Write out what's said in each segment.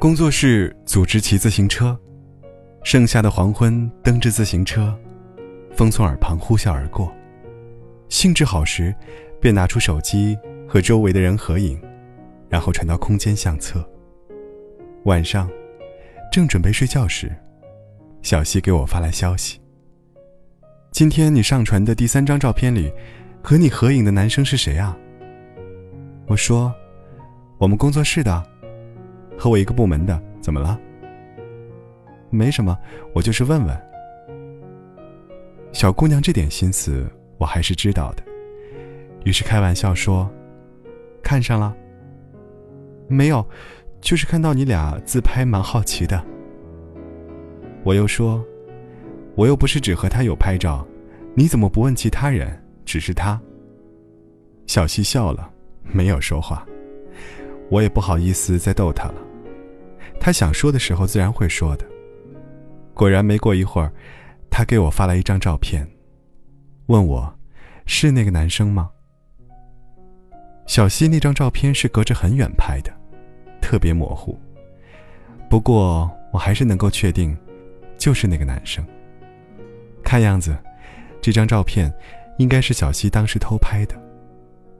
工作室组织骑自行车，盛夏的黄昏，蹬着自行车，风从耳旁呼啸而过。兴致好时，便拿出手机和周围的人合影，然后传到空间相册。晚上，正准备睡觉时，小西给我发来消息：“今天你上传的第三张照片里，和你合影的男生是谁啊？”我说：“我们工作室的。”和我一个部门的，怎么了？没什么，我就是问问。小姑娘这点心思我还是知道的，于是开玩笑说：“看上了？没有，就是看到你俩自拍，蛮好奇的。”我又说：“我又不是只和他有拍照，你怎么不问其他人？只是他。”小溪笑了，没有说话。我也不好意思再逗他了。他想说的时候自然会说的。果然，没过一会儿，他给我发来一张照片，问我：“是那个男生吗？”小溪那张照片是隔着很远拍的，特别模糊。不过我还是能够确定，就是那个男生。看样子，这张照片应该是小溪当时偷拍的，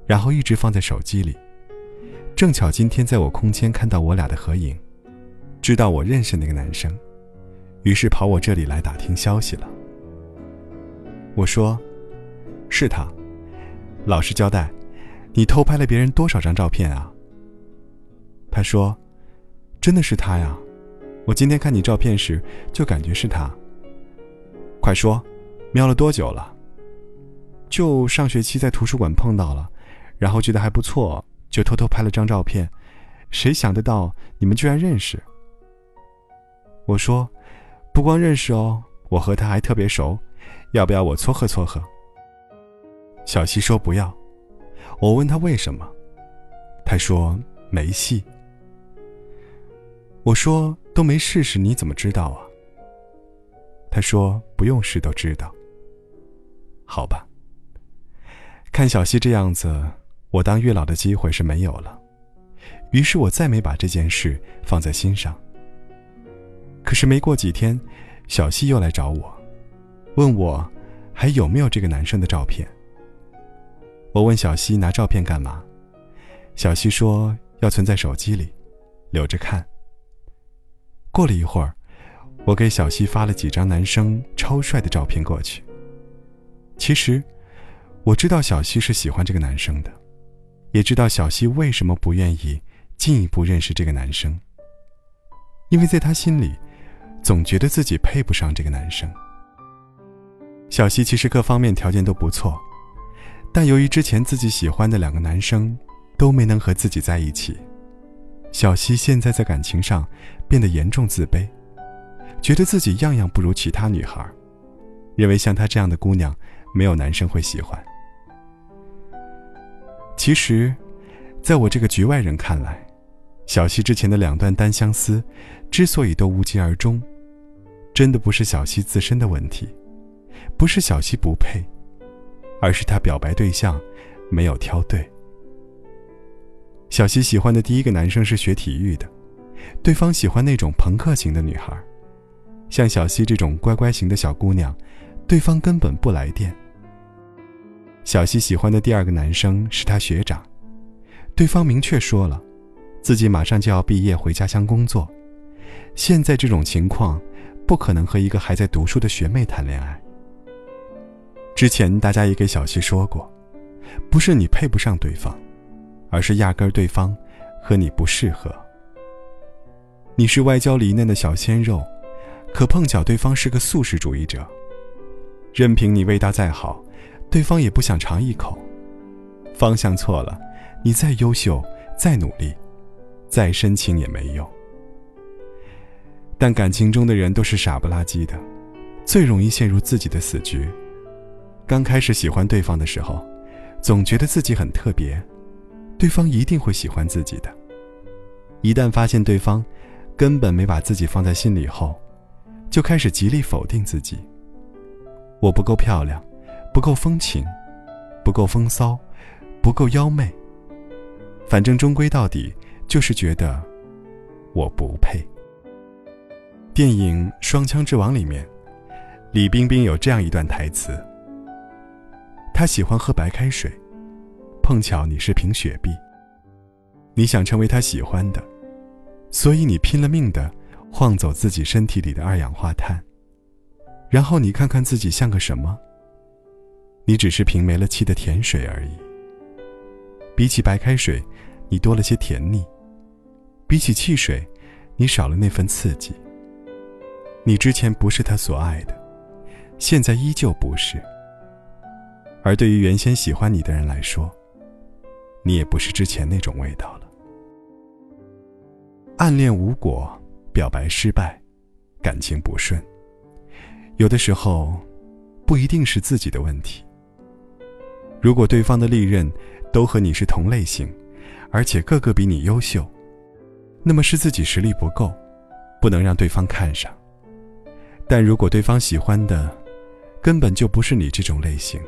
然后一直放在手机里。正巧今天在我空间看到我俩的合影。知道我认识那个男生，于是跑我这里来打听消息了。我说：“是他。”老实交代，你偷拍了别人多少张照片啊？他说：“真的是他呀，我今天看你照片时就感觉是他。”快说，瞄了多久了？就上学期在图书馆碰到了，然后觉得还不错，就偷偷拍了张照片。谁想得到你们居然认识？我说：“不光认识哦，我和他还特别熟，要不要我撮合撮合？”小西说：“不要。”我问他为什么，他说：“没戏。”我说：“都没试试，你怎么知道啊？”他说：“不用试都知道。”好吧。看小西这样子，我当月老的机会是没有了，于是我再没把这件事放在心上。可是没过几天，小西又来找我，问我还有没有这个男生的照片。我问小西拿照片干嘛，小西说要存在手机里，留着看。过了一会儿，我给小西发了几张男生超帅的照片过去。其实，我知道小西是喜欢这个男生的，也知道小西为什么不愿意进一步认识这个男生，因为在他心里。总觉得自己配不上这个男生。小西其实各方面条件都不错，但由于之前自己喜欢的两个男生都没能和自己在一起，小西现在在感情上变得严重自卑，觉得自己样样不如其他女孩，认为像她这样的姑娘没有男生会喜欢。其实，在我这个局外人看来，小西之前的两段单相思，之所以都无疾而终。真的不是小西自身的问题，不是小西不配，而是他表白对象没有挑对。小西喜欢的第一个男生是学体育的，对方喜欢那种朋克型的女孩，像小西这种乖乖型的小姑娘，对方根本不来电。小西喜欢的第二个男生是他学长，对方明确说了，自己马上就要毕业回家乡工作，现在这种情况。不可能和一个还在读书的学妹谈恋爱。之前大家也给小西说过，不是你配不上对方，而是压根儿对方和你不适合。你是外焦里嫩的小鲜肉，可碰巧对方是个素食主义者，任凭你味道再好，对方也不想尝一口。方向错了，你再优秀、再努力、再深情也没用。但感情中的人都是傻不拉几的，最容易陷入自己的死局。刚开始喜欢对方的时候，总觉得自己很特别，对方一定会喜欢自己的。一旦发现对方根本没把自己放在心里后，就开始极力否定自己。我不够漂亮，不够风情，不够风骚，不够妖媚。反正终归到底就是觉得我不配。电影《双枪之王》里面，李冰冰有这样一段台词：她喜欢喝白开水，碰巧你是瓶雪碧。你想成为他喜欢的，所以你拼了命的晃走自己身体里的二氧化碳。然后你看看自己像个什么？你只是瓶没了气的甜水而已。比起白开水，你多了些甜腻；比起汽水，你少了那份刺激。你之前不是他所爱的，现在依旧不是。而对于原先喜欢你的人来说，你也不是之前那种味道了。暗恋无果，表白失败，感情不顺。有的时候，不一定是自己的问题。如果对方的利刃都和你是同类型，而且个个比你优秀，那么是自己实力不够，不能让对方看上。但如果对方喜欢的，根本就不是你这种类型，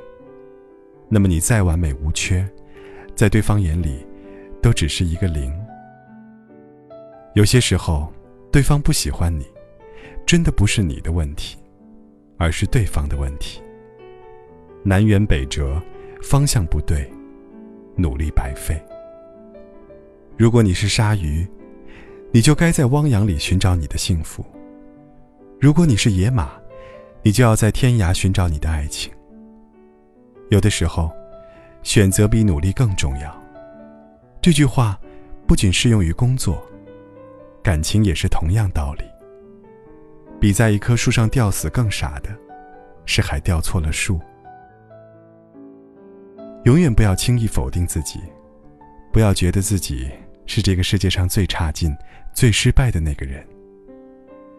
那么你再完美无缺。在对方眼里，都只是一个零。有些时候，对方不喜欢你，真的不是你的问题，而是对方的问题。南辕北辙，方向不对，努力白费。如果你是鲨鱼，你就该在汪洋里寻找你的幸福；如果你是野马，你就要在天涯寻找你的爱情。有的时候。选择比努力更重要。这句话不仅适用于工作，感情也是同样道理。比在一棵树上吊死更傻的，是还吊错了树。永远不要轻易否定自己，不要觉得自己是这个世界上最差劲、最失败的那个人。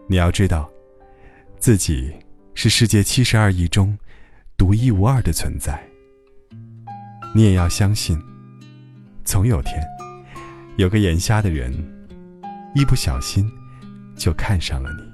你要知道，自己是世界七十二亿中独一无二的存在。你也要相信，总有天，有个眼瞎的人，一不小心就看上了你。